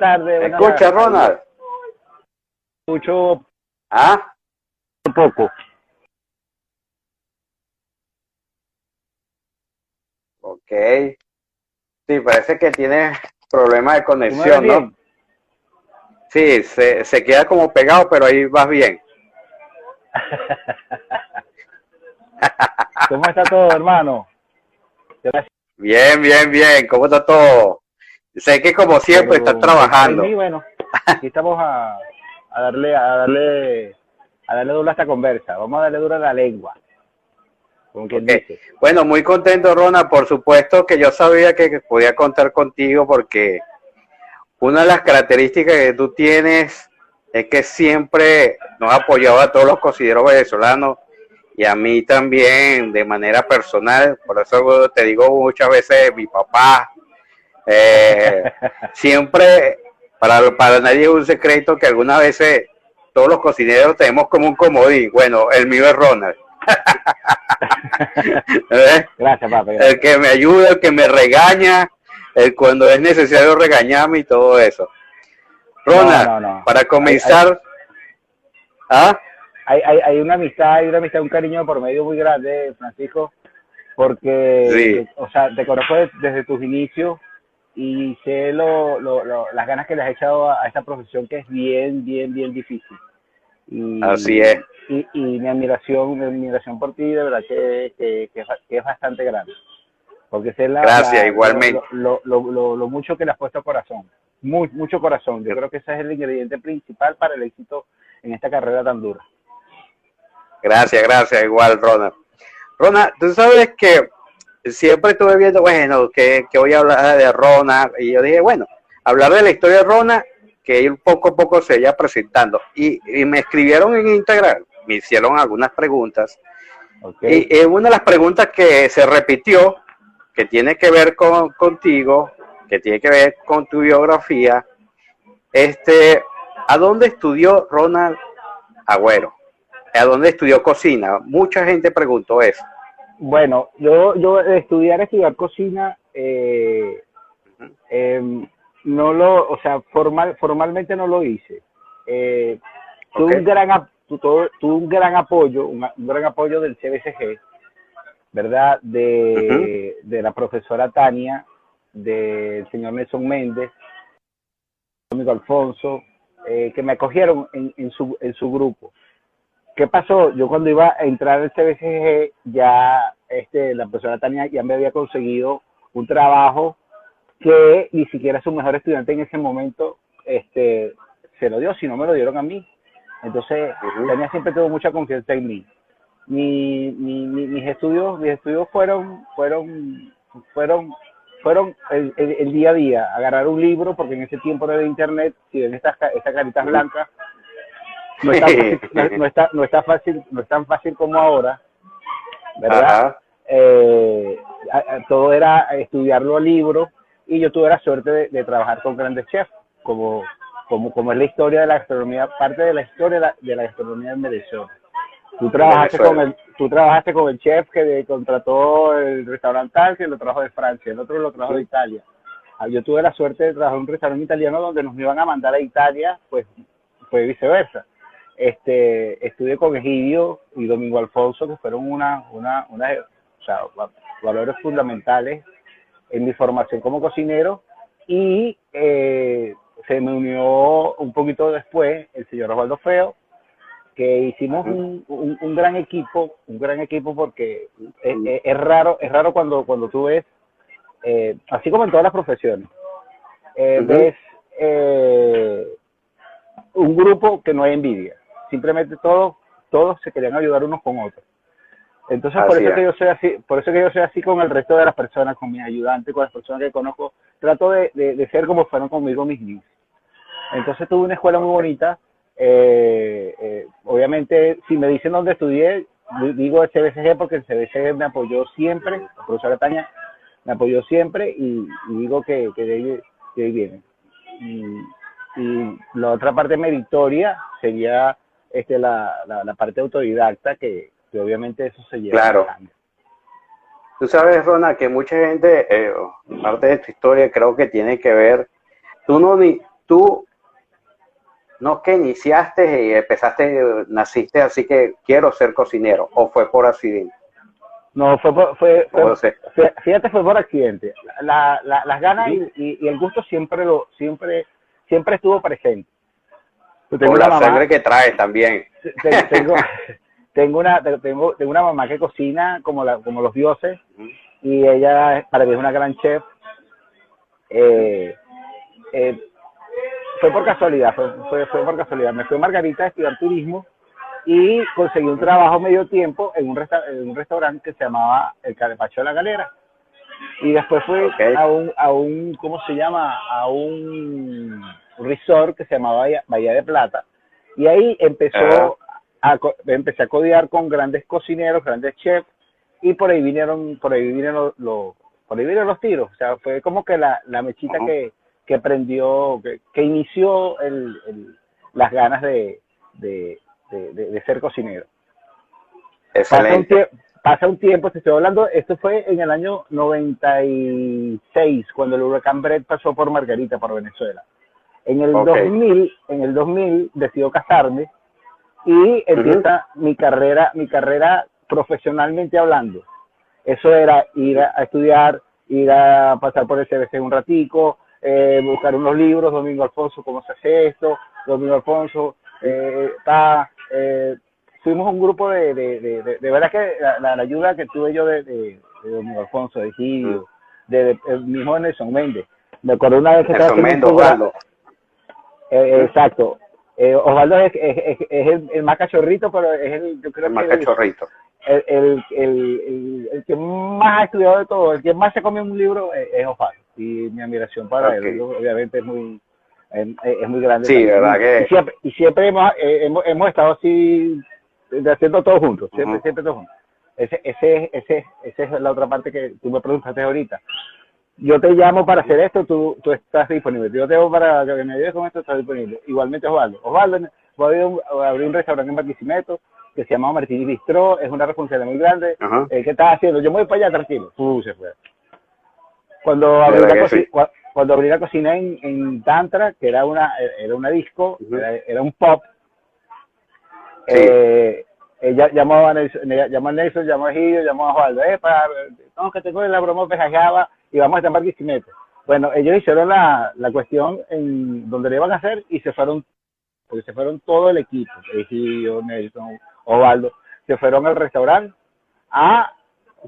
tardes. ¿Me buenas escucha, tardes. Ronald? Escucho ¿Ah? poco. Ok. Sí, parece que tiene problemas de ¿Tú me conexión, ¿no? Sí, se, se queda como pegado, pero ahí vas bien. ¿Cómo está todo, hermano? Gracias. Bien, bien, bien. ¿Cómo está todo? Sé que como siempre Pero, estás trabajando. Y bueno, aquí estamos a, a darle, a darle, a darle duro a esta conversa. Vamos a darle duro a la lengua. Como quien Ok. dice. Bueno, muy contento, Ronald. Por supuesto que yo sabía que podía contar contigo porque una de las características que tú tienes es que siempre nos has apoyado a todos los cocineros venezolanos y a mí también de manera personal. Por eso te digo muchas veces mi papá. Eh, siempre, para, para nadie es un secreto que algunas veces todos los cocineros tenemos como un comodín. Bueno, el mío es Ronald. ¿Eh? Gracias, papi. el que me ayuda, el que me regaña, el cuando es necesario regañarme y todo eso. Ronald, No, no, no. para comenzar, ¿ah? Hay, hay, hay una amistad, hay una amistad, un cariño por medio muy grande, Francisco, porque, Sí. o sea, te conozco de- desde tus inicios y sé lo, lo, lo- las ganas que le has echado a, a esta profesión que es bien, bien, bien difícil. Y, Así es. Y, y mi admiración, mi admiración por ti, de verdad que, que, que es, ba- que es bastante grande. Porque sé la, Gracias, la- igualmente. Lo, lo, mucho que le has puesto corazón. Muy, mucho corazón. Yo creo que ese es el ingrediente principal para el éxito en esta carrera tan dura. Gracias, gracias, igual, Ronald. Ronald, tú sabes que siempre estuve viendo, bueno, que, que voy a hablar de Ronald, y yo dije, bueno, hablar de la historia de Ronald, que él poco a poco se vaya presentando. Y, y me escribieron en Instagram, me hicieron algunas preguntas. Y eh, una de las preguntas que se repitió, que tiene que ver con contigo, que tiene que ver con tu biografía, este, ¿a dónde estudió Ronald Agüero? ¿A dónde estudió cocina? Mucha gente preguntó eso. Bueno, yo, yo estudiar, estudiar cocina, eh, em, no lo, o sea, formal, formalmente no lo hice. Eh, tuve Ok. un gran, tu- tuve, tuve un gran apoyo, un, un gran apoyo del CBCG, ¿verdad? De, de la profesora Tania, del señor Nelson Méndez, amigo Alfonso, eh, que me acogieron en, en, su, en su grupo. ¿Qué pasó? Yo cuando iba a entrar al CBCG, ya este, la profesora Tania ya me había conseguido un trabajo que ni siquiera su mejor estudiante en ese momento este, se lo dio, si no me lo dieron a mí. Entonces, Ujú. Tania siempre tuvo mucha confianza en mí. Mi, mi- mi- mis estudios, mis estudios fueron, fueron, fueron, fueron el, el- el día a día, agarrar un libro, porque en ese tiempo no había internet, si ven estas, estas caritas blancas, no está, fácil- no, está, no está fácil, no es tan fácil como ahora, ¿verdad? Eh, a- a- todo era estudiarlo al libro y yo tuve la suerte de, de trabajar con grandes chefs, como, como, como es la historia de la gastronomía, parte de la historia de la, de la gastronomía en Venezuela. Tú trabajaste, con el, tú trabajaste con el chef que contrató el restaurante tal, que lo trajo de Francia, el otro lo trajo de Italia. Ah, Yo tuve la suerte de trabajar en un restaurante italiano donde nos iban a mandar a Italia, pues fue viceversa. Este, estudié con Egidio y Domingo Alfonso, que fueron una, una, una, o sea, valores fundamentales en mi formación como cocinero y eh, se me unió un poquito después el señor Osvaldo Feo, que hicimos un, un, gran equipo, un gran equipo porque es, raro, es raro cuando, cuando tú ves, eh, así como en todas las profesiones, eh, ves eh, un grupo que no hay envidia. Simplemente todos, todos se querían ayudar unos con otros. Entonces, por eso que yo soy así, por eso que yo soy así con el resto de las personas, con mis ayudantes, con las personas que conozco, trato de, de, ser como fueron conmigo mis niños. Entonces tuve una escuela muy bonita. Eh, eh, obviamente, si me dicen dónde estudié, digo el CBCG porque el CBCG me apoyó siempre, la profesora Tania me apoyó siempre y, digo que, que, de ahí, viene. Y, la otra parte meritoria sería este, la, la parte autodidacta que, que obviamente eso se lleva. Claro. Tú sabes, Rona, que mucha gente, eh, parte de tu historia creo que tiene que ver, tú no ni, tú no que iniciaste y empezaste, naciste así que quiero ser cocinero, o fue por accidente. No, fue, por, fue, fíjate, fue por accidente. La, la, las ganas y, y, el gusto siempre lo, siempre, siempre estuvo presente. Tengo la sangre que trae también. Tengo, tengo una tengo, tengo una mamá que cocina como la, como los dioses y ella para mí es una gran chef. Eh, eh, fue por casualidad fue, fue, por casualidad. Me fui a Margarita a estudiar turismo y conseguí un trabajo medio tiempo en un, en un restaurante que se llamaba el Carepacho de la Galera. Y después fui a un a un cómo se llama a un resort que se llamaba Bahía, de Plata y ahí empezó empecé a codiar con grandes cocineros, grandes chefs, y por ahí vinieron, por ahí vinieron los, por ahí vinieron los tiros. O sea, fue como que la, la mechita que, que prendió, que, que inició el, el, las ganas de, de, de, ser cocinero. Pasa un, pasa un, tiempo, te estoy hablando, esto fue en el año 96, cuando el huracán Brett pasó por Margarita, por Venezuela. En el 2000, en el 2000 decidió casarme y empieza mi carrera, mi carrera profesionalmente hablando. Eso era ir a, estudiar, ir a pasar por el CBC un ratico, eh, buscar unos libros, Domingo Alfonso, cómo se hace esto, Domingo Alfonso, eh, eh, fuimos un grupo de, de, de, de, verdad que la, ayuda que tuve yo de, de, Domingo Alfonso, de Gilio, de, el mismo Nelson Méndez. Me acuerdo una vez que estaba haciendo eh, exacto, eh, Osvaldo es, es, es, el, más cachorrito, pero es el, yo creo el más cachorrito. El, el, el, que más ha estudiado de todo, el que más se come un libro es, Osvaldo. Y mi admiración para él, obviamente, es muy, es, muy grande. Sí, verdad que. Y siempre, y siempre hemos, eh, hemos, hemos, estado así, haciendo todo juntos, siempre, siempre todos juntos. Ese, ese, ese, esa es la otra parte que tú me preguntaste ahorita yo te llamo para hacer esto, tú, tú estás disponible. Yo te llamo para que me ayudes con esto, estás disponible. Igualmente Osvaldo. Osvaldo, voy a abrir un, restaurante en Barquisimeto que se llama Martínez Bistró, es una responsabilidad muy grande. Eh, ¿Qué estás haciendo? Yo me voy para allá tranquilo. Uh, se fue. Cuando abrí, la, cuando abrí la cocina en, en, Tantra, que era una, era una disco, era, un pop, eh, ella llamó a Nelson, llamó a Nelson, llamó a Gillo, llamó a Osvaldo, eh, para, no, que tengo la broma pejajeaba y vamos a estar en Barquisimeto. Bueno, ellos hicieron la, la cuestión en donde le iban a hacer y se fueron, porque se fueron todo el equipo, Egidio, Nelson, Ovaldo, se fueron al restaurante a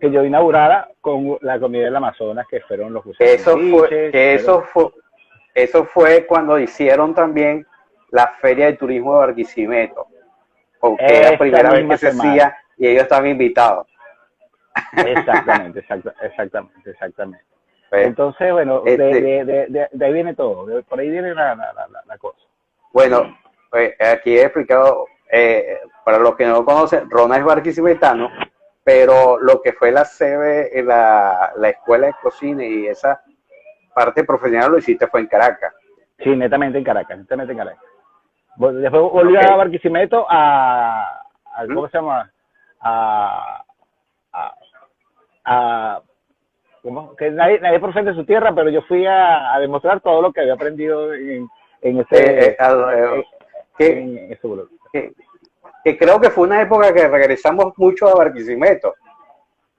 que yo inaugurara con la comida del Amazonas, que fueron los Eso fue, que eso fue, eso fue cuando hicieron también la Feria de Turismo de Barquisimeto, porque era la primera vez que se hacía y ellos estaban invitados. Exactamente, exactamente, exactamente. Pues, Entonces, bueno, este de, ahí viene todo, por ahí viene la, cosa. Bueno, pues aquí he explicado, eh, para los que no lo conocen, Rona es barquisimetano, pero lo que fue la CB, la, la escuela de cocina y esa parte profesional lo hiciste fue en Caracas. Sí, netamente en Caracas, netamente en Caracas. Después volví a Barquisimeto a, ¿cómo se llama? A, a, a que nadie, nadie de su tierra, pero yo fui a, demostrar todo lo que había aprendido en, en ese, eh, eh, eh, que, que, creo que fue una época que regresamos mucho a Barquisimeto.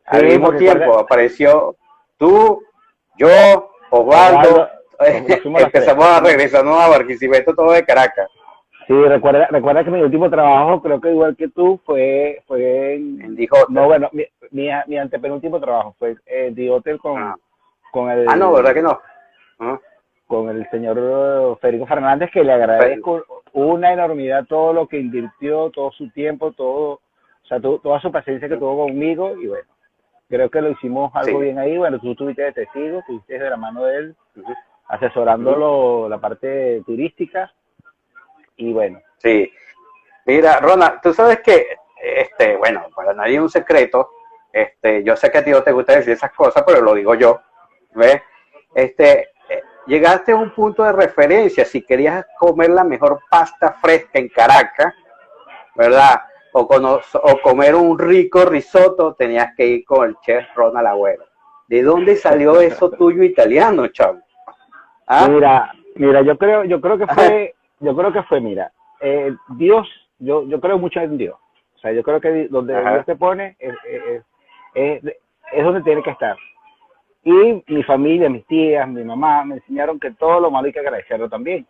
Al mismo tiempo apareció tú, yo, Osvaldo, empezamos a regresarnos a Barquisimeto todo de Caracas. Sí, recuerda, recuerda que mi último trabajo, creo que igual que tú, fue, fue en, En Dijo. no, bueno, mi, mi, mi antepenúltimo trabajo fue en The Hotel con, Ah. con el, Ah, no, ¿verdad que no? Ajá. con el señor eh, Federico Fernández, que le agradezco una enormidad todo lo que invirtió, todo su tiempo, todo, o sea, to- toda su paciencia que tuvo conmigo y bueno, creo que lo hicimos algo Sí. bien ahí, bueno, tú estuviste de testigo, estuviste de la mano de él, Ujú. asesorándolo la parte turística y bueno, Sí. Mira, Rona, tú sabes que, este, bueno, para nadie es un secreto, este, yo sé que a ti no te gusta decir esas cosas, pero lo digo yo, ¿ves? Este, eh, llegaste a un punto de referencia, si querías comer la mejor pasta fresca en Caracas, ¿verdad? O, cono- o comer un rico risotto, tenías que ir con el chef Ronald Agüero. ¿De dónde salió eso tuyo italiano, chavo? ¿Ah? Mira, mira, yo creo, yo creo que fue, yo creo que fue, mira, eh, Dios, yo, yo creo mucho en Dios. O sea, yo creo que donde Ajá. Dios te pone es, es, es, es donde tiene que estar. Y mi familia, mis tías, mi mamá me enseñaron que todo lo malo hay que agradecerlo también.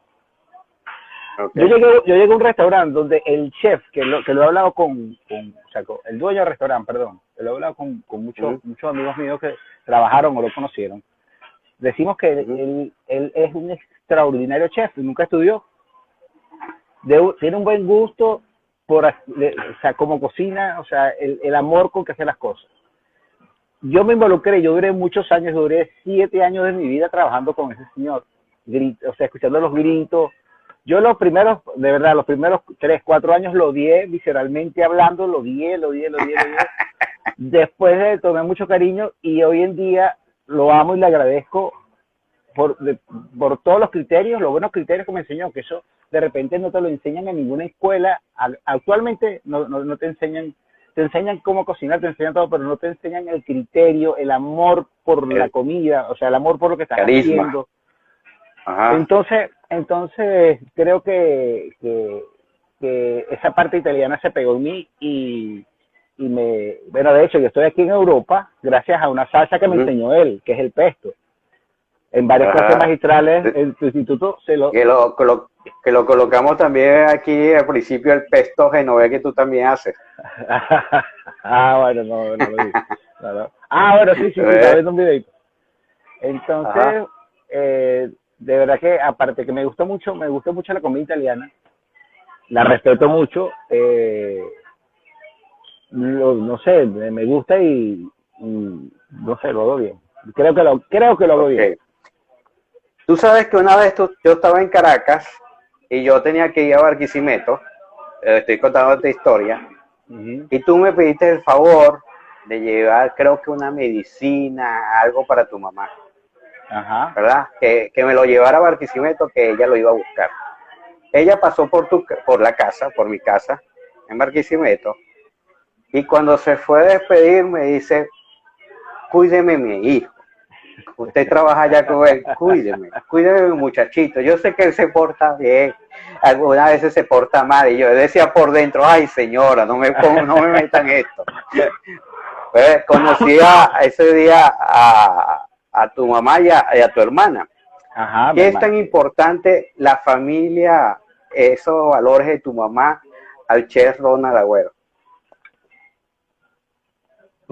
Yo llegué, yo llegué a un restaurante donde el chef, que lo, que lo he hablado con, con o sea, con- el dueño del restaurante, perdón, que lo he hablado con, con muchos, muchos amigos míos que trabajaron o lo conocieron, decimos que él, él, él es un extraordinario chef, nunca estudió, de- tiene un buen gusto por, de- o sea, como cocina, o sea, el, el amor con que hace las cosas. Yo me involucré, yo duré muchos años, duré siete años de mi vida trabajando con ese señor, o sea, escuchando los gritos. Yo los primeros, de verdad, los primeros tres, cuatro años lo odié visceralmente hablando, lo odié, lo odié, lo odié, lo odié. Después le tomé mucho cariño y hoy en día lo amo y le agradezco por, por todos los criterios, los buenos criterios que me enseñó, que eso de repente no te lo enseñan en ninguna escuela. Al- Actualmente no, no te enseñan, te enseñan cómo cocinar, te enseñan todo, pero no te enseñan el criterio, el amor por la comida, o sea, el amor por lo que estás Carisma. haciendo. Ajá. Entonces, entonces creo que, que, que esa parte italiana se pegó en mí y, y me, bueno, de hecho, yo estoy aquí en Europa gracias a una salsa que me enseñó él, que es el pesto. En varias Ajá. clases magistrales en su instituto se lo, que lo, que lo colocamos también aquí al principio el pesto genovés que tú también haces. ah, bueno, no, no lo vi. No, no. Ah, bueno, sí, sí, sí, Eh. viendo un videito. Entonces, eh, de verdad que aparte que me gusta mucho, me gusta mucho la comida italiana, la respeto mucho, eh, lo- no sé, me, gusta y, y no sé, lo hago bien. Creo que lo, creo que lo hago bien. Tú sabes que una vez tú- yo estaba en Caracas y yo tenía que ir a Barquisimeto, eh, estoy contando esta historia, y tú me pediste el favor de llevar, creo que una medicina, algo para tu mamá, Ajá. ¿verdad? Que, que me lo llevara a Barquisimeto, que ella lo iba a buscar. Ella pasó por, tu, por la casa, por mi casa, en Barquisimeto, y cuando se fue a despedir me dice, cuídeme mi hijo. Usted trabaja ya con él, cuídeme, cuídeme muchachito. Yo sé que él se porta bien, algunas veces se porta mal, y yo decía por dentro, ay señora, no me, pongo, no me metan esto. Pues, conocí a, ese día a, a tu mamá y a, y a tu hermana. Ajá. ¿Qué es tan importante la familia, esos valores de tu mamá al chef Ronald Agüero?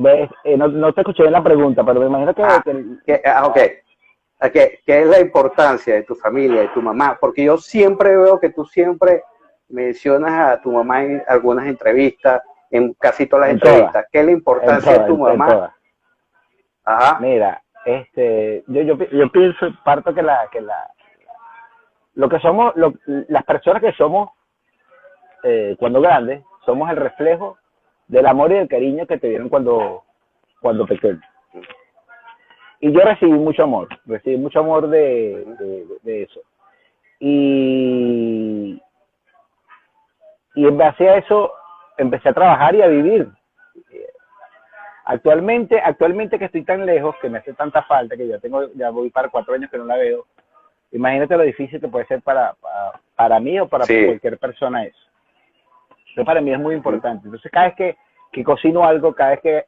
Ves, eh, no, no te escuché bien la pregunta, pero me imagino que, Ah. que- ¿Qué, ah, ok. ¿Qué, es la importancia de tu familia, de tu mamá? Porque yo siempre veo que tú siempre mencionas a tu mamá en algunas entrevistas, en casi todas las En entrevistas. todas. ¿Qué es la importancia de tu mamá? Ajá. Mira, este, yo, yo, yo pienso, parto que la, que la, lo que somos, lo- las personas que somos, eh, cuando grandes, somos el reflejo del amor y del cariño que te dieron cuando, cuando pequeño. Y yo recibí mucho amor, recibí mucho amor de, de, de eso. Y, y en base a eso empecé a trabajar y a vivir. Actualmente, actualmente que estoy tan lejos, que me hace tanta falta, que ya tengo, ya voy para cuatro años que no la veo, imagínate lo difícil que puede ser para, para, para mí o para Sí. cualquier persona eso. Eso para mí es muy importante. Entonces, cada vez que, que cocino algo, cada vez que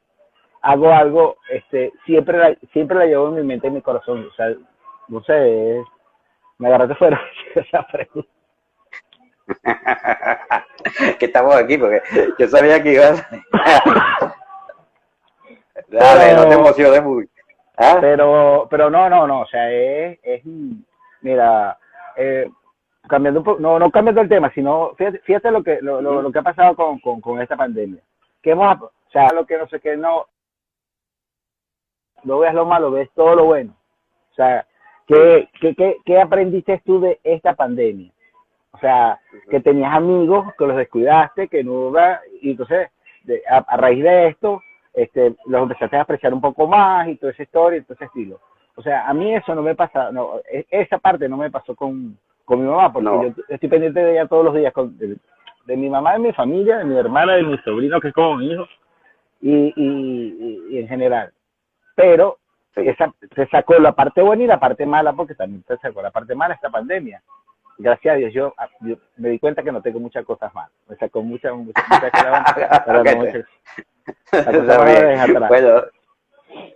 hago algo, este, siempre la, siempre la llevo en mi mente y en mi corazón. O sea, no sé, me agarraste fuera esa pregunta. que estamos aquí, porque yo sabía que ibas. Dale, no te emociones mucho. ¿Ah? Pero, pero no, no, no, o sea, es, es mira, eh, cambiando un poco, no, no cambiando el tema, sino fíjate, fíjate lo que lo, lo, que ha pasado con, con, con, esta pandemia. Que hemos, o sea, lo que no sé qué, no, no veas lo malo, ves todo lo bueno. O sea, ¿qué, qué, qué, qué aprendiste tú de esta pandemia? O sea, que tenías amigos que los descuidaste, que no, y entonces, a, raíz de esto, este, los empezaste a apreciar un poco más y toda esa historia y todo ese estilo. O sea, a mí eso no me pasa, no, e, esa parte no me pasó con, con mi mamá, porque yo estoy pendiente de ella todos los días, con, de, mi mamá, de mi familia, de mi hermana, de mi sobrino, que es como mi hijo, y, y, y en general. Pero esa, se sacó la parte buena y la parte mala, porque también se sacó la parte mala esta pandemia gracias a Dios, yo, me di cuenta que no tengo muchas cosas mal. Me sacó muchas, muchas, muchas pero no muchas. Bueno,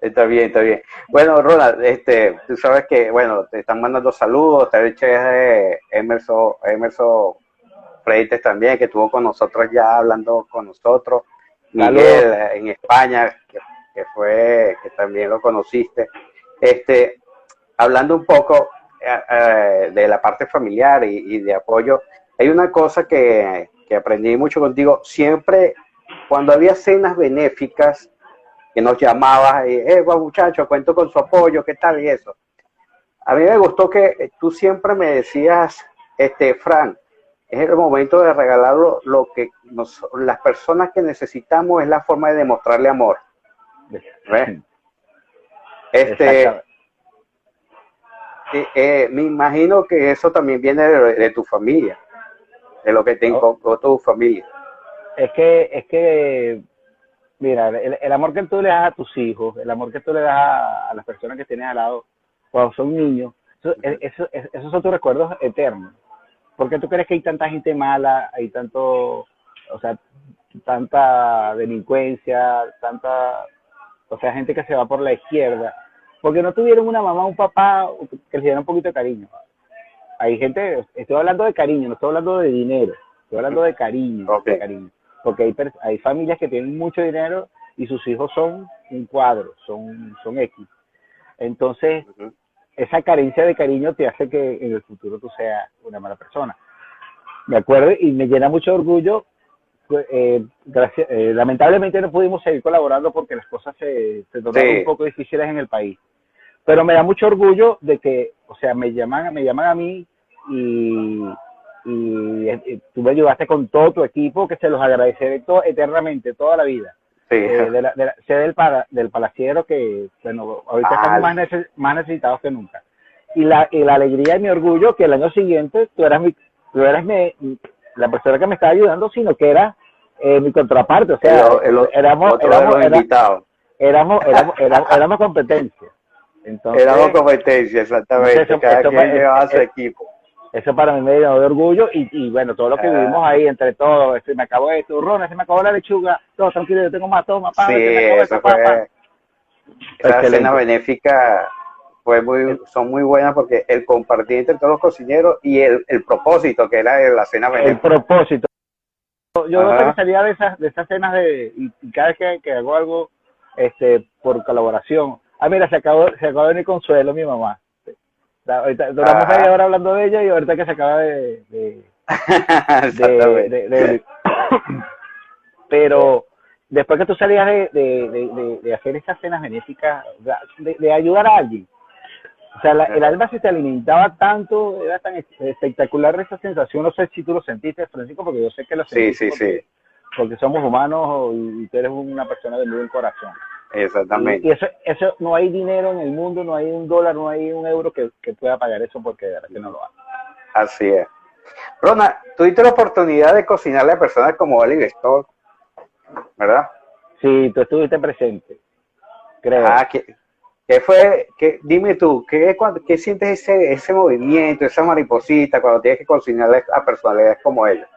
está bien, está bien. Bueno, Ronald, este, tú sabes que, bueno, te están mandando saludos, te dicho Emerson, Emerson Freites también, que estuvo con nosotros ya hablando con nosotros. Miguel en España, que, que fue, que también lo conociste. Este, hablando un poco, eh, eh, de la parte familiar y, de apoyo, hay una cosa que, aprendí mucho contigo, siempre cuando había cenas benéficas, que nos llamabas, eh, muchachos, cuento con su apoyo, ¿qué tal? Y eso. A mí me gustó que tú siempre me decías, este, Fran, es el momento de regalar lo, que las personas que necesitamos es la forma de demostrarle amor. Este, eh, me imagino que eso también viene de, tu familia, de lo que te inculcó tu familia. Es que, es que, mira, el, amor que tú le das a tus hijos, el amor que tú le das a, las personas que tienes al lado cuando son niños, eso, esos son tus recuerdos eternos. ¿Por qué tú crees que hay tanta gente mala, hay tanto, o sea, tanta delincuencia, tanta, o sea, gente que se va por la izquierda? porque no tuvieron una mamá, un papá que les diera un poquito de cariño. Hay gente, estoy hablando de cariño, no estoy hablando de dinero, estoy hablando de cariño, cariño. Porque hay, hay familias que tienen mucho dinero y sus hijos son un cuadro, son, son X. Entonces, esa carencia de cariño te hace que en el futuro tú seas una mala persona. Me acuerdo y me llena mucho orgullo. Pues, eh, gracias, eh, lamentablemente no pudimos seguir colaborando porque las cosas se, se tornaron un poco difíciles en el país pero me da mucho orgullo de que, o sea, me llaman, me llaman a mí y, y, tú me ayudaste con todo tu equipo, que se los agradeceré todo, eternamente, toda la vida. Sí. Eh, de la, de sé del, para, del palaciero que, bueno, ahorita estamos más, más, necesitados que nunca. Y la, y la alegría y mi orgullo que el año siguiente tú eras mi, tú eras mi, la persona que me estaba ayudando, sino que era eh, mi contraparte, o sea, éramos, éramos, éramos, éramos, éramos, éramos competencia. Entonces, Éramos competencia, exactamente. Eso, Cada quien llevaba su equipo. Eso para mí me dio de orgullo y, y bueno, todo lo que ah. vivimos ahí entre todos, este, me acabó de turrón, se me acabó la lechuga, todo tranquilo, yo tengo más, toma, papá, sí, eso fue, Esa cena benéfica fue muy, son muy buenas porque el compartir entre todos los cocineros y el, el propósito que era la cena benéfica. El propósito. Yo no salía de esas, de esas cenas de, y, cada vez que, que hago algo este, por colaboración, Ah, mira, se acabó, se acabó de venir Consuelo, mi mamá. Ahorita, duramos ah. media hora hablando de ella y ahorita que se acaba de... de, de, pero después que tú salías de, de, hacer esas cenas benéficas, de, ayudar a alguien, o sea, el alma se te alimentaba tanto, era tan espectacular esa sensación, no sé si tú lo sentiste, Francisco, porque yo sé que lo sentiste. Sí, sí, sí. Porque somos humanos y tú eres una persona de muy buen corazón. Exactamente. Y, eso, eso, no hay dinero en el mundo, no hay un dólar, no hay un euro que, pueda pagar eso porque de verdad que no lo hace. Así es. Rona, tuviste la oportunidad de cocinarle a personas como Oliver Stone, ¿verdad? Sí, tú estuviste presente, creo. Ah, ¿qué, fue? Qué, dime tú, ¿qué, ¿qué sientes ese, ese movimiento, esa mariposita cuando tienes que cocinarle a personalidades como ella?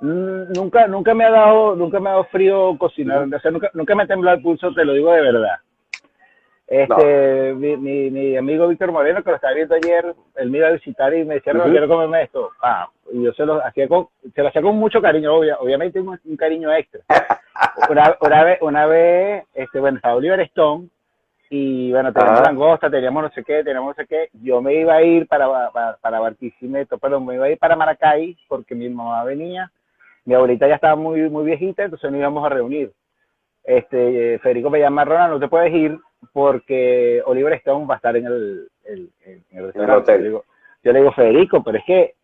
Nunca, nunca me ha dado, nunca me ha dado frío cocinar, o sea, nunca, nunca me ha temblado el pulso, te lo digo de verdad. Este, mi, mi, mi amigo Víctor Moreno, que lo estaba viendo ayer, él me iba a visitar y me decía, no, quiero comerme esto. Ah, y yo se lo hacía con, se lo hacía con mucho cariño, obvia- obviamente un, un cariño extra. Una, una vez, una vez, este, bueno, estaba Oliver Stone y bueno, teníamos langosta, teníamos no sé qué, teníamos no sé qué. Yo me iba a ir para, para, para Barquisimeto, pero me iba a ir para Maracay porque mi mamá venía, mi abuelita ya estaba muy, muy viejita, entonces nos íbamos a reunir. Este, Federico me llama, Ronald, no te puedes ir porque Oliver Stone va a estar en el, el- el- en el restaurante. hotel. Yo le, digo, yo le digo, Federico, pero es que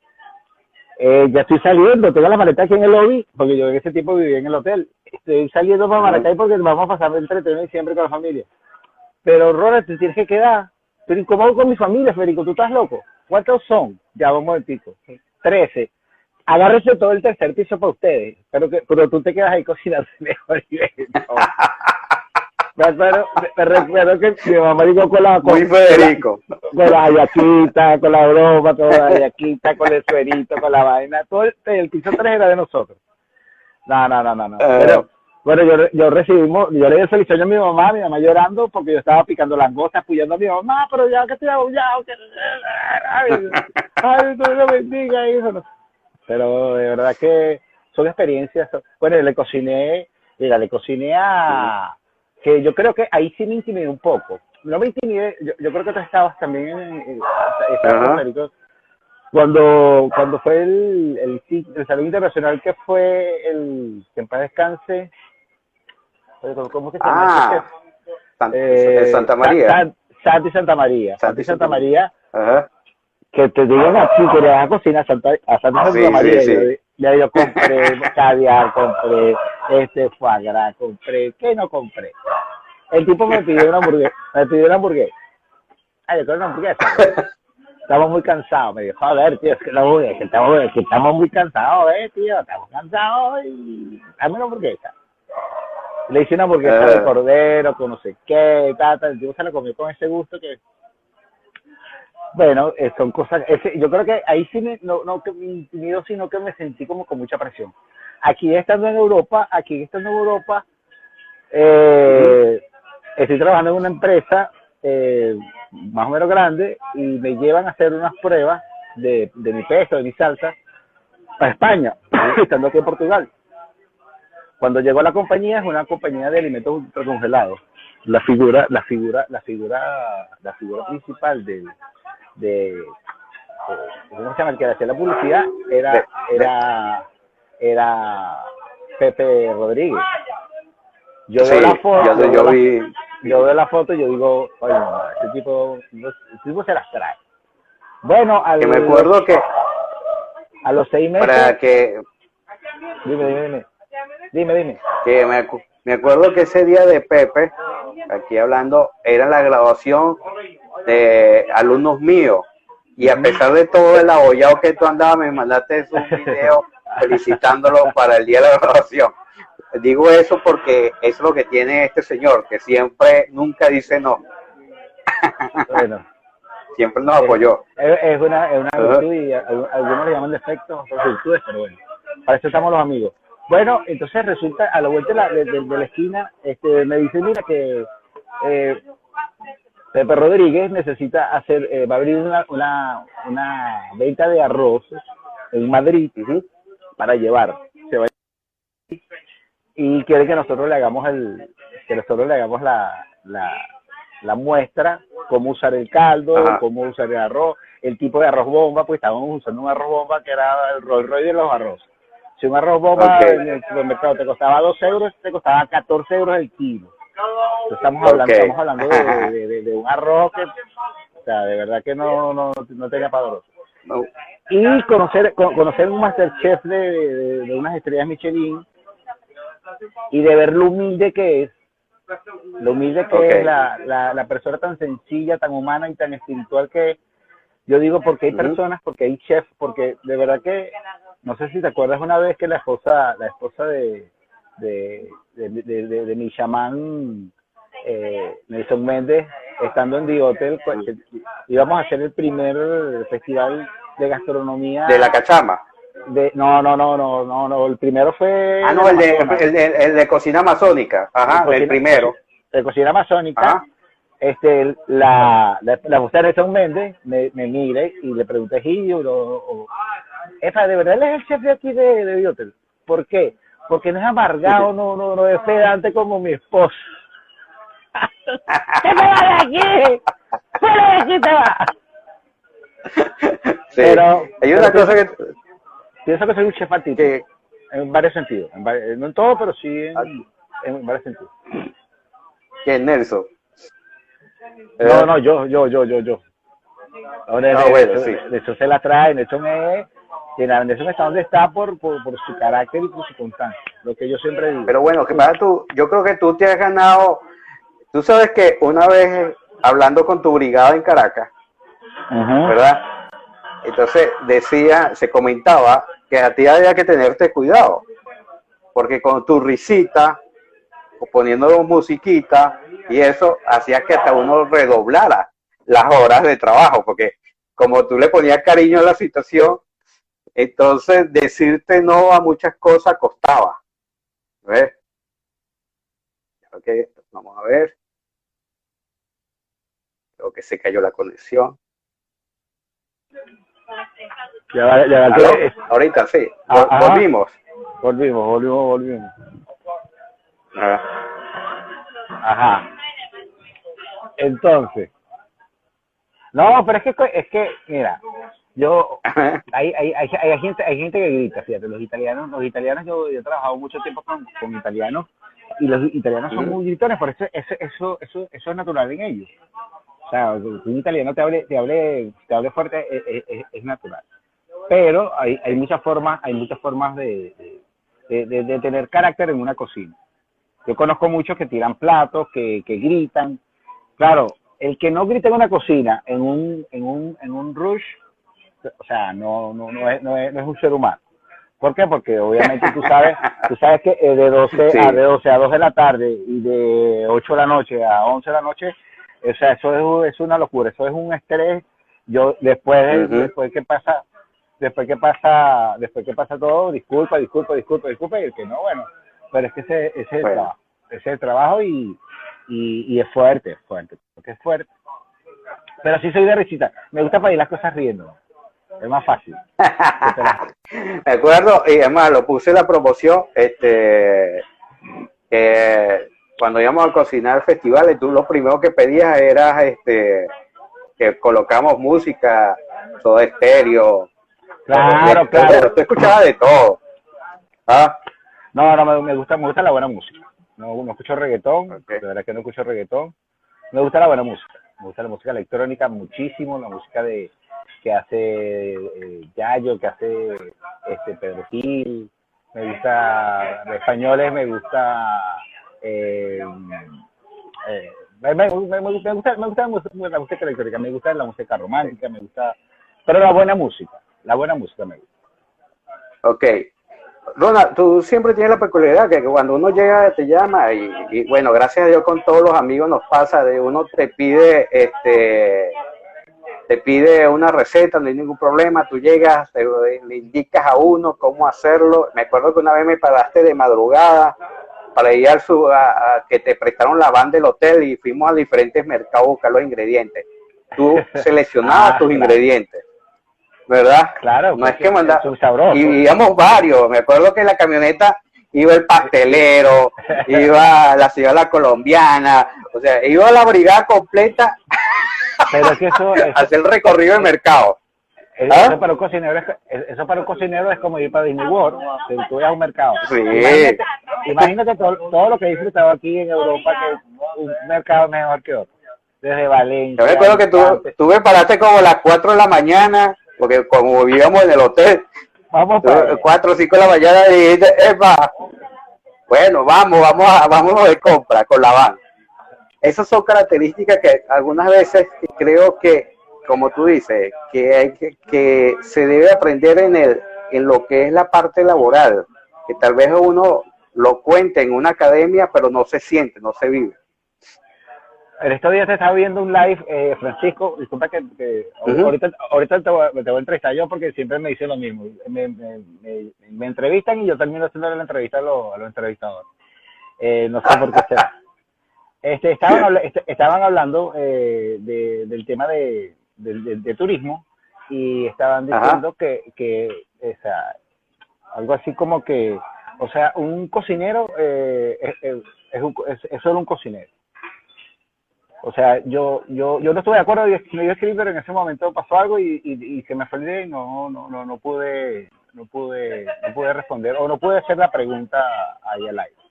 eh, ya estoy saliendo, tengo la maleta aquí en el lobby, porque yo en ese tiempo vivía en el hotel. Estoy saliendo para. Maracay porque vamos a pasar el 31 de diciembre con la familia. Pero Ronald, te tienes que quedar. Pero incómodo con mi familia, Federico, ¿tú estás loco? ¿Cuántos son? Ya, vamos un momentico. Trece. Agárrese todo el tercer piso para ustedes, pero que, pero tú te quedas ahí cocinando mejor y me acuerdo, me recuerdo que mi mamá dijo con la Muy con- Federico. con la ayaquita, con la broma, con la ayaquita, con el suerito, con la vaina, todo el, el piso 3 era de nosotros. No, no, no, no, no. Eh. Pero, bueno, yo, yo recibimos, yo le di feliz a mi mamá, mi mamá llorando porque yo estaba picando langostas, apoyando a mi mamá, pero ya que estoy abullado, que... Ay, ay, Dios lo bendiga, hijo. Pero de verdad que son experiencias. Bueno, le cociné, mira, le cociné a... Que yo creo que ahí sí me intimidé un poco. No me intimidé, yo, yo creo que tú estabas también en... en- cuando, cuando fue el, el, el Salón Internacional que fue el... Que en paz descanse... ¿Cómo que se llama? Ah, San- Eh, Santa María. San- Santi Santa María. Santi Santa Santa María Ajá. Que te digan así que le vas a cocinar a Santa, a Santa Ah, sí, María. sí. Ya yo compré caviar, compré este foie gras, compré, ¿qué no compré? El tipo me pidió una hamburguesa, me pidió una hamburguesa. Ay, yo quiero una hamburguesa. güey. Estamos muy cansados, me dijo, joder, tío, es que, la hamburguesa, que estamos, es que estamos muy cansados, eh, tío, estamos cansados y dame una hamburguesa. Le hice una hamburguesa Ah. de cordero, con no sé qué, tal, tal, el tipo se la comió con ese gusto que bueno, eh, son cosas, ese- yo creo que ahí sí me, no, no que me intimido, sino que me sentí como con mucha presión. Aquí estando en Europa, aquí estando en Europa, eh, estoy trabajando en una empresa eh, más o menos grande y me llevan a hacer unas pruebas de, de mi peso, de mi salsa, a España, estando aquí en Portugal. Cuando llegó a la compañía, es una compañía de alimentos ultracongelados. La figura, la figura, la figura, la figura principal del, de, ¿cómo se llama? El que hacía la publicidad era, era, era Pepe Rodríguez. Yo Sí, veo la foto, yo, yo la- vi. yo veo la foto y yo digo, oye, no, este tipo, este tipo se las trae. Bueno, al- Que me acuerdo que a los seis meses, para que dime, dime, dime, dime, dime. que me, me acuerdo que ese día de Pepe, aquí hablando, era la graduación de alumnos míos. Y a pesar de todo el abollado que tú andabas, me mandaste un video felicitándolo para el día de la graduación. Digo eso porque eso es lo que tiene este señor, que siempre, nunca dice no, Bueno, siempre nos apoyó. es, es una, es una virtud y al- algunos le llaman defectos, otros virtudes, pero bueno, para eso estamos los amigos. Bueno, entonces resulta, a la vuelta de la, de, de- de la esquina, este, me dice, mira que eh, Pepe Rodríguez necesita hacer, eh, va a abrir una, una, una venta de arroz en Madrid Ujú. para llevar. Se va y quiere que nosotros le hagamos el, que nosotros le hagamos la, la, la muestra, cómo usar el caldo, Ajá. cómo usar el arroz, el tipo de arroz bomba, pues estábamos usando un arroz bomba que era el Roy Roy de los arroces. Si un arroz bomba en el supermercado te costaba 2 euros, te costaba 14 euros el kilo. Estamos hablando, estamos hablando de, de- de- de un arroz que, o sea, de verdad que no, no, no tenía padroso No, y conocer con- conocer un masterchef de, de, de unas estrellas Michelin y de ver lo humilde que es lo humilde que Ok. es la, la, la persona tan sencilla tan humana y tan espiritual que es. yo digo porque hay personas porque hay chefs porque de verdad que no sé si te acuerdas una vez que la esposa la esposa de de de, de, mi chamán eh, Nelson Méndez estando en The Hotel pues, que íbamos a hacer el primer festival de gastronomía de la cachama. de- no no no no no no el primero fue Ah, no, el de, el de, el de cocina amazónica. Ajá, el cocina- primero. de cocina amazónica Ajá. este, la, la, la mujer de Nelson Méndez me, me mire y le pregunté, Gillo, o, o, ¿de verdad él es el chef de aquí de, de? ¿Por qué? Porque no es amargado, no, no, no es pedante como mi esposo. ¡Te me va de aquí! ¡Fuera de aquí te va! Sí. Pero- hay una pero cosa que Pienso que soy un chef atípico, que en varios sentidos. En no en todo, pero sí en, Ah. en varios sentidos. que Nelson. No, Eh, no, yo, yo, yo, yo, yo. Ahora, Ah, de, bueno, de- sí. de hecho se la trae, Nelson es, que la- Nelson está donde está por, por, por su carácter y por su constancia, lo que yo siempre digo. Pero bueno, que para tú, yo creo que tú te has ganado. Tú sabes que una vez eh, hablando con tu brigada en Caracas. ¿verdad? Entonces decía, se comentaba que a ti había que tenerte cuidado, porque con tu risita, o poniendo musiquita, y eso hacía que hasta uno redoblara las horas de trabajo, porque como tú le ponías cariño a la situación, entonces decirte no a muchas cosas costaba. ¿Ves? Ok, vamos a ver. Creo que se cayó la conexión. Ya va, ya que- Ahorita sí, Ah, ajá. volvimos. volvimos, volvimos, volvimos. Ajá. Entonces. No, pero es que, es que, mira, yo, hay, hay, hay, hay gente, hay gente que grita, fíjate, los italianos, los italianos, yo, yo he trabajado mucho tiempo con, con italianos, y los italianos son muy gritones, por eso, eso, eso, eso, eso es natural en ellos. O sea, que un italiano te hable, te hable, te hable fuerte es, es- es- es natural. Pero hay, hay muchas formas, hay muchas formas de, de, de- de tener carácter en una cocina. Yo conozco muchos que tiran platos, que, que gritan. Claro, el que no grita en una cocina, en un, en un, en un rush, o sea, no, no, no, es, no, es, no es un ser humano. ¿Por qué? Porque obviamente tú sabes, tú sabes que de 12 Sí. a de 12 a 2 de la tarde y de 8 de la noche a 11 de la noche, o sea, eso es, es una locura, eso es un estrés. Yo después de- Ujú. después que pasa después que pasa después que pasa todo, disculpa, disculpa, disculpa, disculpa y el que no, bueno, pero es que ese, ese es el Bueno. trabajo, ese es el trabajo y, y, y es fuerte, es fuerte, porque es fuerte. Pero sí soy de risita, me gusta pedir las cosas riendo, es más fácil. que te las- Me acuerdo, y además lo puse en la promoción, este, cuando íbamos a cocinar festivales, tú lo primero que pedías era este, que colocamos música, todo estéreo. Claro, claro. Tú escuchabas de todo. ¿Ah? No, no, me, gusta, me gusta la buena música. No, no escucho reggaetón, Ok. de verdad que no escucho reggaetón. Me gusta la buena música. Me gusta la música electrónica muchísimo, la música de que hace eh, Yayo, que hace este Pedro Gil. Me gusta los españoles, me gusta eh, eh, me, me- me- gusta, me gusta, me gusta la música electrónica, me gusta la música romántica, me gusta, pero la buena música, la buena música me gusta. Ok. Ronald, tú siempre tienes la peculiaridad que cuando uno llega te llama y, y, bueno, gracias a Dios con todos los amigos nos pasa de uno te pide este te pide una receta, no hay ningún problema, tú llegas, te- le indicas a uno cómo hacerlo. Me acuerdo que una vez me paraste de madrugada para ir al su, a, a que te prestaron la van del hotel y fuimos a diferentes mercados a buscar los ingredientes. Tú seleccionabas Ah, tus claro. ingredientes, ¿verdad? Claro, No es que mandar. sabrosos. Y íbamos varios. Me acuerdo que en la camioneta iba el pastelero, iba la señora colombiana, o sea, iba la brigada completa Pero es que eso, eso, hacer el recorrido del mercado. eso ¿Ah? para un cocinero es, eso para un cocinero es como ir para Disney World, que tú vas a un mercado. Sí. Imagínate, imagínate todo, todo lo que he disfrutado aquí en Europa, que un mercado mejor que otro. Desde Valencia. Yo me acuerdo que tú, me paraste como a las 4 de la mañana, porque como vivíamos en el hotel, Vamos para 4 o 5 de la mañana, y dijiste, "Epa, bueno, vamos, vamos a, vamos de compra con la van. Esas son características que algunas veces creo que, como tú dices, que hay que, que se debe aprender en el, en lo que es la parte laboral, que tal vez uno lo cuente en una academia, pero no se siente, no se vive. En estos días te estaba viendo un live, eh, Francisco, disculpa que, ahorita, ahorita te, voy, a- te voy a entrevistar yo porque siempre me dicen lo mismo. Me, me, me, me entrevistan y yo termino haciendo la entrevista a los, a los entrevistadores. Eh, no sé por qué será. Este, estaban, este, estaban hablando eh, de, del tema de, de, turismo y estaban diciendo que, que esa, algo así como que, o sea, un cocinero eh, es, es, es, solo un cocinero. O sea, yo, yo, yo no estuve de acuerdo, yo, yo escribí, pero en ese momento pasó algo y, y, se me fue y no, no, no, no pude, no pude, no pude responder o no pude hacer la pregunta ahí al aire.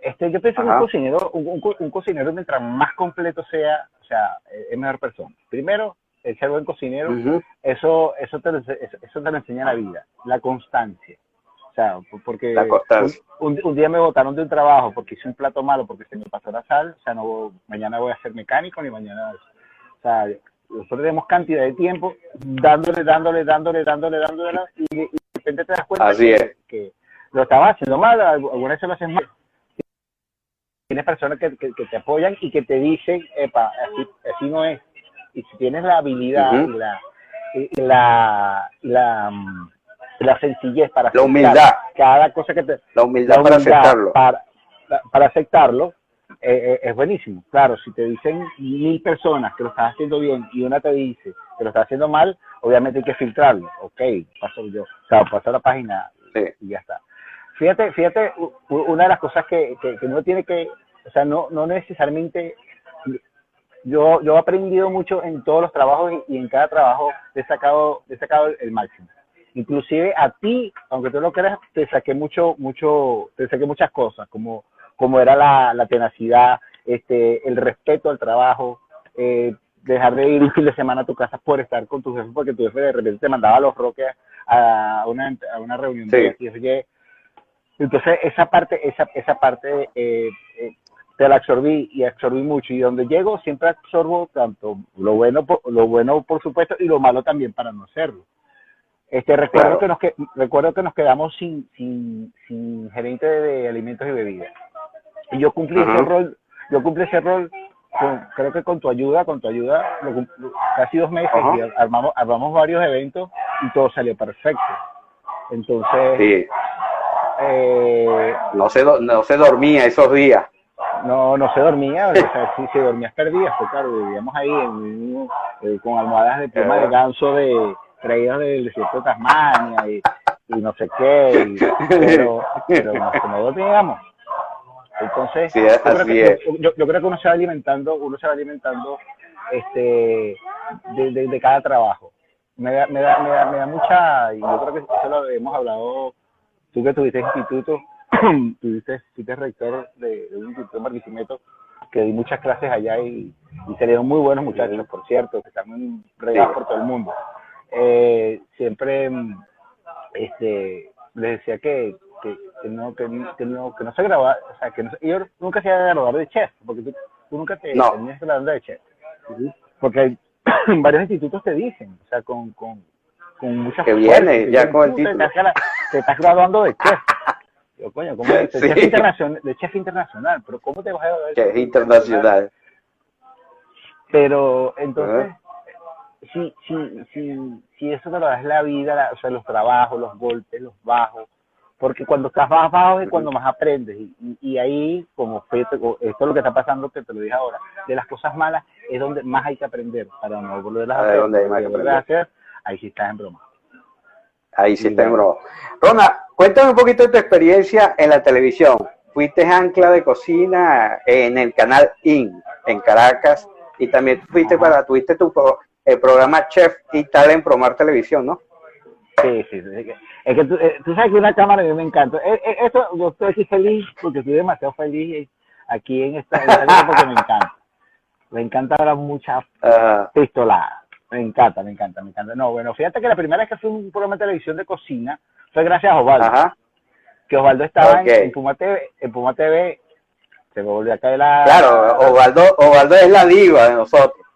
Este, yo pienso que un cocinero, un, un, cocinero mientras más completo sea, o sea, es mejor persona. Primero, el ser buen cocinero, eso, eso, te, eso te lo enseña la vida, la constancia. O sea, porque un, un, día me botaron de un trabajo porque hice un plato malo, porque se me pasó la sal, o sea, no mañana voy a ser mecánico ni mañana, o sea, nosotros tenemos cantidad de tiempo dándole, dándole, dándole, dándole, dándole, y, de repente te das cuenta que, lo estaba haciendo mal, algunas veces lo haces mal. Tienes personas que, que, te apoyan y que te dicen, epa, así, así no es y si tienes la habilidad y la, la, la, la, sencillez para la humildad. cada cosa que te la humildad, para aceptarlo. para, para aceptarlo eh, eh, es buenísimo. Claro si te dicen mil personas que lo estás haciendo bien y una te dice que lo estás haciendo mal obviamente hay que filtrarlo. Ok paso yo. O sea paso a la página y ya está fíjate fíjate una de las cosas que, que, que uno tiene que o sea no no necesariamente yo, yo he aprendido mucho en todos los trabajos y, en cada trabajo he sacado, he sacado el, máximo. Inclusive a ti, aunque tú lo creas, te saqué mucho, mucho, te saqué muchas cosas, como, como era la, la tenacidad, este, el respeto al trabajo, eh, dejar de ir un fin de semana a tu casa por estar con tu jefe, porque tu jefe de repente te mandaba a los roques a una, a una reunión de entonces esa parte, esa, esa parte eh, eh, te la absorbí y absorbí mucho. Y donde llego siempre absorbo tanto lo bueno lo bueno por supuesto y lo malo también para no hacerlo. Este recuerdo que nos que, recuerdo que nos quedamos sin sin, sin gerente de, alimentos y bebidas. Y yo cumplí ese rol yo cumplí ese rol creo que con tu ayuda con tu ayuda casi dos meses y armamos armamos varios eventos y todo salió perfecto. Entonces sí. Eh, no se no se dormía esos días no, no se dormía, o sea, si se dormía perdías, pues claro, vivíamos ahí en, eh, con almohadas de pluma de ganso de traídas del desierto de Tasmania y, y no sé qué, pero, pero no, dormíamos. Entonces, yo, creo que, yo, creo que uno se va alimentando, uno se va alimentando este de, de, cada trabajo. Me da, me, da, me, da, me da mucha, y yo creo que eso lo hemos hablado, tú que tuviste instituto, tuviste, fuiste rector de, un instituto de Marquisimeto que di muchas clases allá y, y salieron muy buenos muchachos, por cierto, que están regados por todo el mundo. Eh, siempre este, les decía que, que, no, que, no, que no se grababa, o sea, que no, yo nunca se iba a de chef, porque tú, nunca te no. tenías graduar de chef. Porque varios institutos te dicen, o sea, con, con, con muchas Que viene, ya con el título. Te, te estás graduando de chef. Yo, coño, ¿cómo de, chef internacional, de chef internacional, pero ¿cómo te vas a ver? Chef internacional. Pero entonces, si, si, si, si eso te lo das la vida, o sea, los trabajos, los golpes, los bajos, porque cuando estás más bajo es cuando más aprendes. Y, y, ahí, como esto es lo que está pasando, que te lo dije ahora, de las cosas malas es donde más hay que aprender para no volverlas a, hacer, a hacer. Ahí sí estás en broma. Ahí sí está en broma. Rona, cuéntame un poquito de tu experiencia en la televisión. Fuiste ancla de cocina en el canal IN, en Caracas, y también fuiste para, tuviste tu el programa Chef y tal en Promar Televisión, ¿no? Sí, sí, sí. Es que tú, eh, tú, sabes que una cámara a mí me encanta. Eh, eh, esto, yo estoy aquí feliz porque estoy demasiado feliz aquí en esta, en porque me encanta. Me encanta ahora muchas uh, pistoladas. Me encanta, me encanta, me encanta. No, bueno, fíjate que la primera vez que fui a un programa de televisión de cocina fue gracias a Osvaldo. Ajá. Que Osvaldo estaba en, Puma TV, en Puma TV, se me volvió a caer la... Claro, Osvaldo, Osvaldo es la diva de nosotros.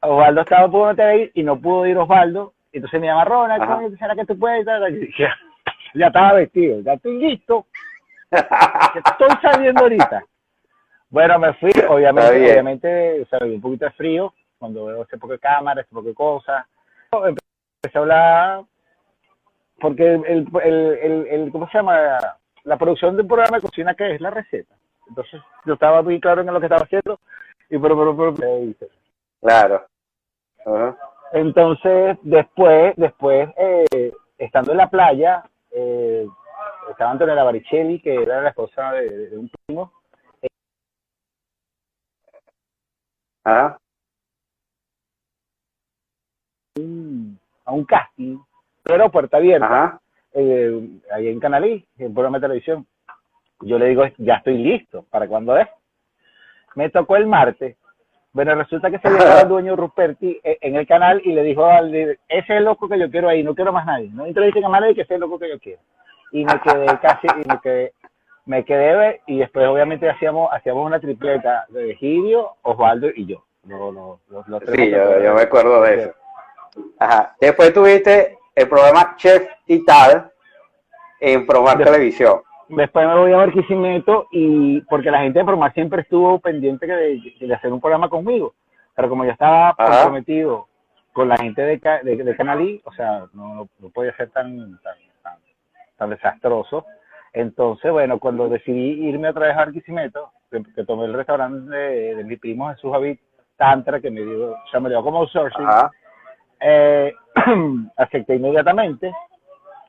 Osvaldo estaba en Puma TV y no pudo ir Osvaldo, entonces me llama Ronald, ¿será que tú puedes? ya, ya estaba vestido, ya estoy listo, estoy saliendo ahorita. Bueno, me fui, obviamente, obviamente, o sea, un poquito de frío, cuando veo este poco de cámara, este poco de cosas. Empecé a hablar, porque el, el, el, el, ¿cómo se llama? La producción de un programa de cocina, que es la receta. Entonces yo estaba muy claro en lo que estaba haciendo y pero, pero, pero, Claro. Entonces, después, después, eh, estando en la playa, eh, estaba Antonella Baricelli, que era la esposa de, un primo. Ajá. a un casting, pero puerta abierta, eh, ahí en Canalí, en programa de televisión. Yo le digo, ya estoy listo, ¿para cuándo es? Me tocó el martes. Bueno, resulta que se había el dueño Ruperti eh, en el canal y le dijo al ese es el loco que yo quiero ahí, no quiero más nadie. No entrevisten a nadie que es el loco que yo quiero. Y me quedé casi, y me quedé, me quedé, y después obviamente hacíamos, hacíamos una tripleta de Gidio, Osvaldo y yo. sí, yo, me acuerdo de eso. Ajá. Después tuviste el programa Chef y tal en Promar Televisión. Después me voy a Barquisimeto y porque la gente de Promar siempre estuvo pendiente de, hacer un programa conmigo. Pero como yo estaba comprometido con la gente de, de, Canalí, o sea, no, no, podía ser tan, tan, tan, desastroso. Entonces, bueno, cuando decidí irme a través a Barquisimeto, que, tomé el restaurante de, mi primo Jesús Javid Tantra, que me dio, o sea, me dio como outsourcing, eh, acepté inmediatamente.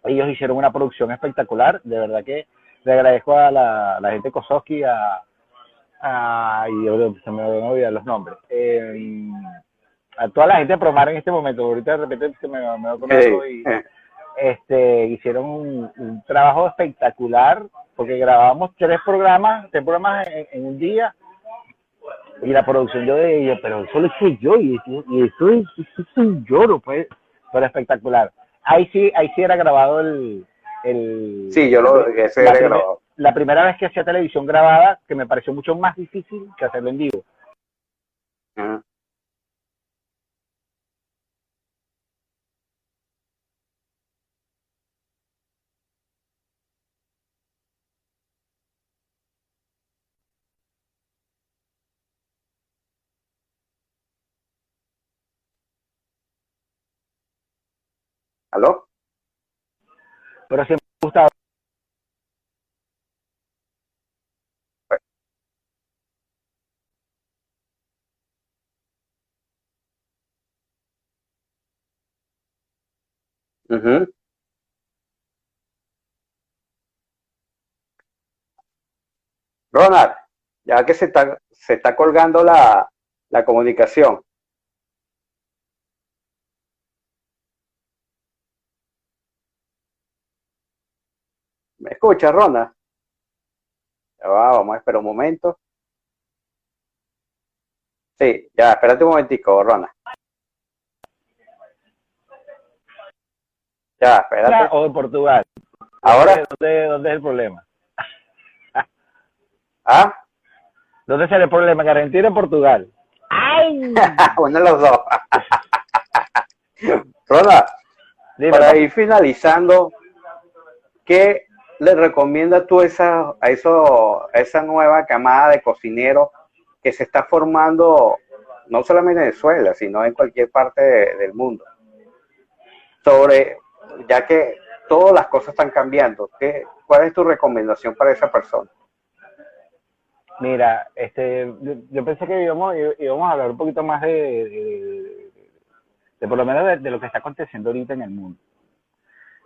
Ellos hicieron una producción espectacular, de verdad que le agradezco a la, gente Kososki, a, a, y se me van a olvidar los nombres, eh, a toda la gente de Promar en este momento, ahorita de repente se me, me va a y este, hicieron un, trabajo espectacular, porque grabamos tres programas, tres programas en un día, y la producción yo de ella, pero eso lo hice yo y, y eso, es, un lloro, pues, pero espectacular. Ahí sí, ahí sí era grabado el... el sí, yo lo ese la, grabado. la primera vez que hacía televisión grabada, que me pareció mucho más difícil que hacerlo en vivo. ¿Aló? Pero siempre me. Ronald, ya que se está, se está colgando la, la comunicación, ¿Me escucha, Ronda? Ya va, vamos a esperar un momento. Sí, ya, espérate un momentico, Rona. Ya, espérate. O de Portugal. Ahora. ¿Dónde, dónde es el problema? ¿Ah? ¿Dónde sale el problema? ¿En Argentina o Portugal? ¡Ay! Uno de los dos. Rona, para ir finalizando, ¿qué le recomiendas tú esa, a, eso, esa nueva camada de cocineros que se está formando no solamente en Venezuela, sino en cualquier parte del mundo? Sobre, ya que todas las cosas están cambiando, ¿qué, ¿cuál es tu recomendación para esa persona? Mira, este, yo, pensé que íbamos, íbamos, a hablar un poquito más de, de, por lo menos de, lo que está aconteciendo ahorita en el mundo.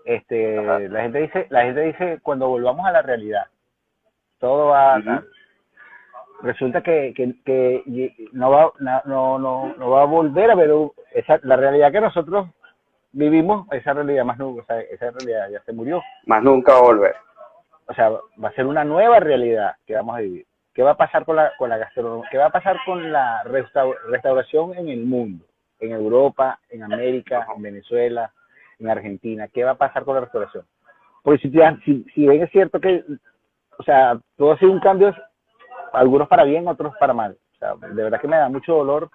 Este, la gente dice, la gente dice cuando volvamos a la realidad, todo va a resulta que, que, no va no, no, no va a volver a ver esa, la realidad que nosotros vivimos, esa realidad más nunca, esa realidad ya se murió. Más nunca va a volver. O sea, va a ser una nueva realidad que vamos a vivir. ¿Qué va a pasar con la, con la gastronomía? ¿Qué va a pasar con la restauración en el mundo? En Europa, en América, en Venezuela, en Argentina, ¿qué va a pasar con la restauración? Porque si, si, si bien es cierto que, o sea, todo ha sido un cambio, algunos para bien, otros para mal. O sea, de verdad que me da mucho dolor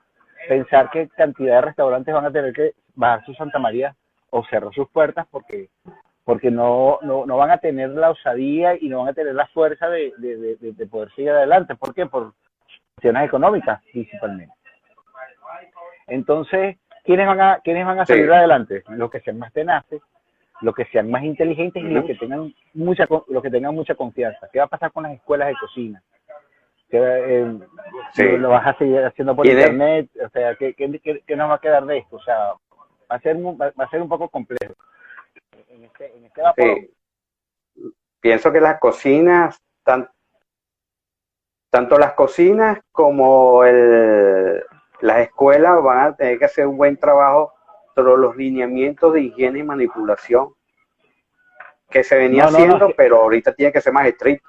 pensar que cantidad de restaurantes van a tener que bajar su Santa María o cerrar sus puertas porque porque no, no, no van a tener la osadía y no van a tener la fuerza de, de, de, poder seguir adelante. ¿Por qué? Por cuestiones económicas principalmente. Entonces, ¿quiénes van a, quiénes van a salir adelante? Los que sean más tenaces, los que sean más inteligentes y los que tengan mucha los que tengan mucha confianza. ¿Qué va a pasar con las escuelas de cocina? eh, Sí. lo vas a seguir haciendo por internet, o sea, ¿qué, qué, qué- nos va a quedar de esto? O sea, va a ser, va va a ser un poco complejo. En este, en este vapor, Sí. Pienso que las cocinas, tan- tanto las cocinas como el, las escuelas van a tener que hacer un buen trabajo sobre los lineamientos de higiene y manipulación que se venía No, no, no, haciendo, pero ahorita tiene que ser más estricto.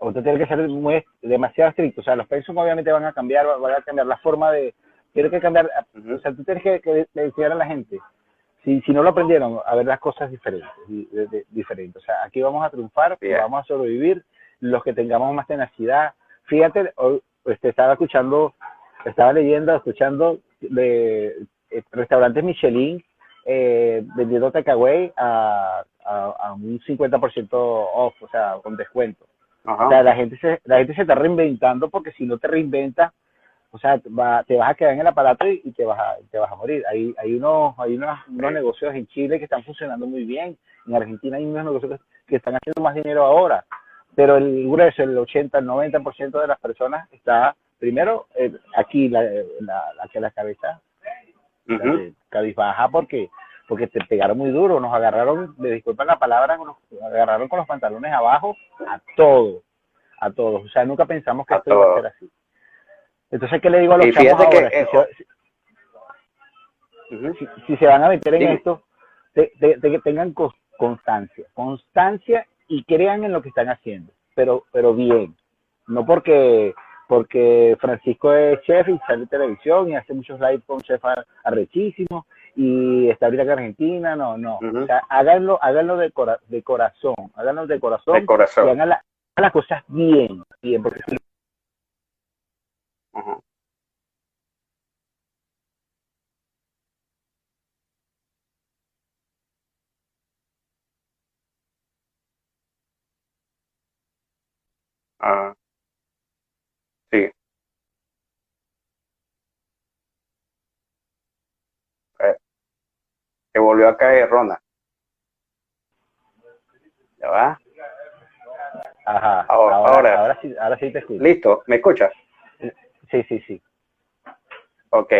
usted tiene que ser muy, demasiado estricto. O sea, los pensum obviamente van a cambiar, van a cambiar la forma de... Tiene que cambiar, o sea, tú tienes que, que enseñar a la gente, si, si no lo aprendieron, a ver las cosas diferentes, di- de- de- diferentes. O sea, aquí vamos a triunfar, Bien. vamos a sobrevivir, los que tengamos más tenacidad. Fíjate, hoy, este, estaba escuchando, estaba leyendo, escuchando de eh, restaurantes Michelin eh, vendiendo takeaway a, a, a un 50% off, o sea, con descuento. Ajá. O sea, la gente se, la gente se está reinventando porque si no te reinventas, o sea, va- te vas a quedar en el aparato y, y te vas a, te vas a morir. Hay, hay unos, hay unos, unos negocios en Chile que están funcionando muy bien. En Argentina hay unos negocios que, que están haciendo más dinero ahora. Pero el grueso, el 80, el 90% de las personas está, primero, eh, aquí la, la, la que la cabeza Ujú. eh, cabizbaja porque porque te pegaron muy duro, nos agarraron, me disculpan la palabra, nos agarraron con los pantalones abajo a todos, a todos. O sea, nunca pensamos que A esto iba a ser así. Entonces, ¿qué le digo a los Y chamos que, ahora? Si eh, se- si, Ujú. si- si se van a meter en esto, te- te- te- que tengan constancia, constancia y crean en lo que están haciendo, pero pero bien, no porque porque Francisco es chef y sale en televisión y hace muchos live con chef ar- arrechísimos y está ahorita en Argentina, no, no, o sea, háganlo, háganlo de, cora- de corazón, háganlo de corazón, De corazón. y hagan, la- hagan las cosas bien, bien, porque si Ujú. Ah. Sí. Eh, que volvió a caer Rona. ¿Ya va? Ajá, Ahora- ahora, ahora. ahora, sí, ahora sí te escucho. Listo, ¿me escuchas? Sí, sí, sí. Ok.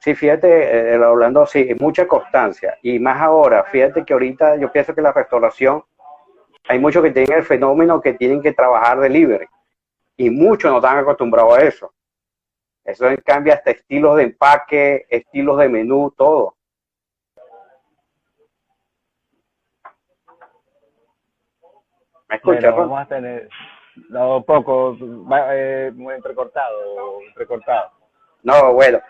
Sí, fíjate, eh, hablando, sí, mucha constancia. Y más ahora, fíjate que ahorita yo pienso que la restauración, hay muchos que tienen el fenómeno que tienen que trabajar delivery. Y muchos no están acostumbrados a eso. Eso cambia hasta estilos de empaque, estilos de menú, todo. ¿Me escuchas, Bueno, vamos a tener, no, poco, va, eh, muy entrecortado, entrecortado. No, bueno.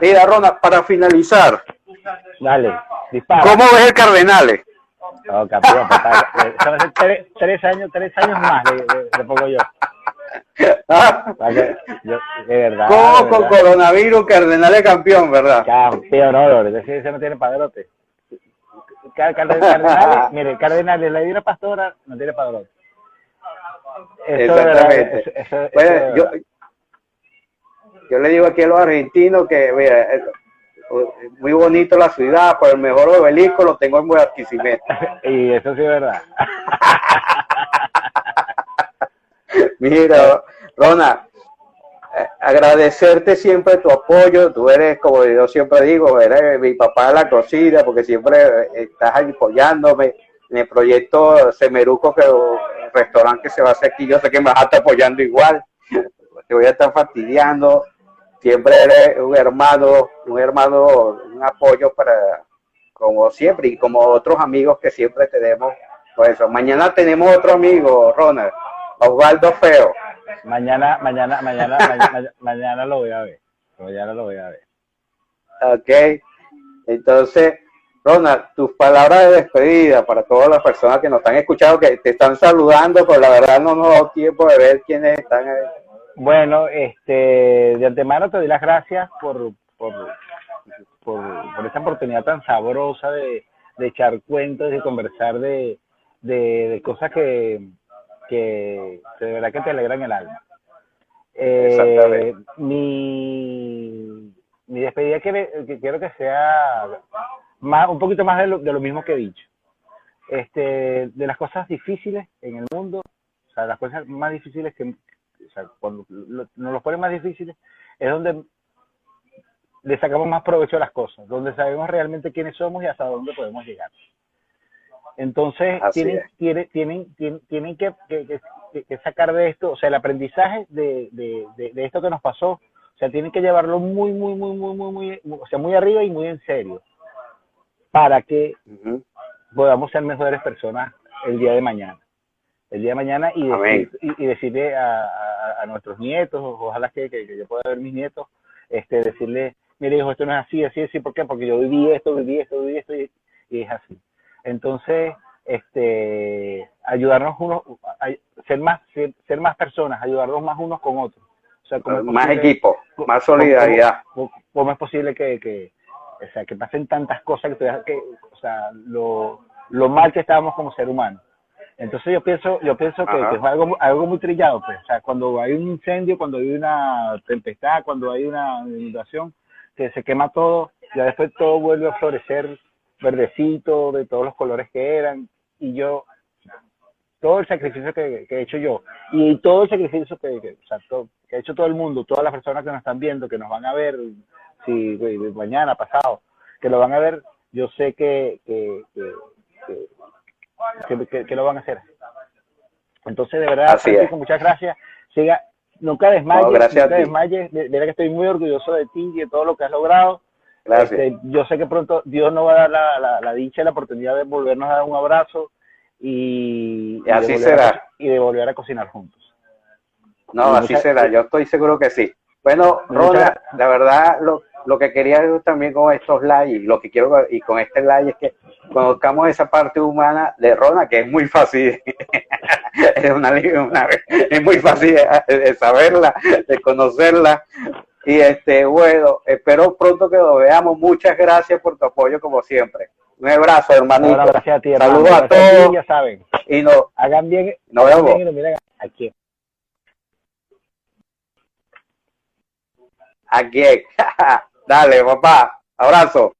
Mira, Rona, para finalizar, Dale, dispara. ¿cómo ves el Cardenales? No, campeón, papá, tres, tres años, tres años más le, le- le pongo yo. ¿Ah? Para que- yo- de verdad. ¿Cómo con coronavirus Cardenales campeón, verdad? Campeón, no, ese, ese no tiene padrote. Car- Car- Cardenales, mire, Cardenales, la Divina Pastora no tiene padrote. Eso Exactamente. eso- eso- eso Bueno, de yo, le digo aquí a los argentinos que, mira, es muy bonito la ciudad, pero el mejor obelisco lo tengo en Guadalquivir. Y eso sí es verdad. Mira, Rona, eh, agradecerte siempre tu apoyo. Tú eres, como yo siempre digo, eres mi papá de la cocina, porque siempre eh, estás apoyándome en el proyecto Semeruco, que restaurante que se va a hacer aquí. Yo sé que me vas a estar apoyando igual. Te voy a estar fastidiando. Siempre eres un hermano, un hermano, un apoyo para, como siempre, y como otros amigos que siempre tenemos. Por eso, mañana tenemos otro amigo, Ronald, Osvaldo Feo. Mañana, mañana, mañana, mañana, mañana lo voy a ver. Mañana lo voy a ver. Ok. Entonces, Ronald, tus palabras de despedida para todas las personas que nos están escuchando, que te están saludando, pero la verdad no nos da tiempo de ver quiénes están ahí. Bueno, este, de antemano te doy las gracias por, por, por, por esta oportunidad tan sabrosa de, de echar cuentos y de conversar de, de, de cosas que, que, que de verdad que te alegran el alma. Eh, mi, mi despedida quiere- que quiero que sea más, un poquito más de lo, de lo mismo que he dicho. Este, de las cosas difíciles en el mundo, o sea, las cosas más difíciles que, o sea, cuando lo- nos los ponen más difíciles, es donde le sacamos más provecho a las cosas, donde sabemos realmente quiénes somos y hasta dónde podemos llegar. Entonces, tienen, tienen, tienen, tienen, tienen que, que- que- que sacar de esto, o sea, el aprendizaje de, de, de, de esto que nos pasó, o sea, tienen que llevarlo muy, muy, muy, muy, muy, muy, o sea, muy arriba y muy en serio, para que podamos ser mejores personas el día de mañana. El día de mañana y, decir- y, y decirle a, a- a nuestros nietos, ojalá que, que, que yo pueda ver mis nietos, este, decirle, mire hijo, esto no es así, así, así, ¿por qué? Porque yo viví esto, viví esto, viví esto y, y es así. Entonces, este, ayudarnos unos, ser más, ser, ser más personas, ayudarnos más unos con otros. O sea, ¿cómo Más posible- equipo, ¿Cómo- más solidaridad. ¿Cómo, cómo es posible que, que, o sea, que pasen tantas cosas que, que o sea, lo, lo mal que estábamos como ser humano? Entonces yo pienso, yo pienso que, que es algo, algo muy trillado, pues. O sea, cuando hay un incendio, cuando hay una tempestad, cuando hay una inundación, que se quema todo, ya después todo vuelve a florecer verdecito, de todos los colores que eran, y yo, todo el sacrificio que, que he hecho yo, y todo el sacrificio que, que, o sea, todo- que ha hecho todo el mundo, todas las personas que nos están viendo, que nos van a ver, si mañana, pasado, que lo van a ver, yo sé que, que, que, lo van a hacer. Entonces, de verdad, Así es. Francisco, muchas gracias. Siga, nunca desmayes, No, gracias nunca desmayes. De- de verdad que estoy muy orgulloso de ti y de todo lo que has logrado. Gracias. Este, yo sé que pronto Dios nos va a dar la, la, la dicha y la oportunidad de volvernos a dar un abrazo y, Y así a será. y de volver a cocinar juntos. No, Y así muchas- será, yo estoy seguro que sí. Bueno, Rona, la verdad, lo, lo que quería yo también con estos live, y lo que quiero y con este live es que conozcamos esa parte humana de Rona, que es muy fácil, es, una, una- es muy fácil de saberla, de conocerla. Y este, bueno, espero pronto que lo veamos. Muchas gracias por tu apoyo, como siempre. Un abrazo, hermanito. Ahora, gracias a ti, hermano. Saludos a ti, todos. ya saben, Y no, hagan bien, Nos hagan vemos. bien y nos miren aquí. aquí. Dale, papá. Abrazo.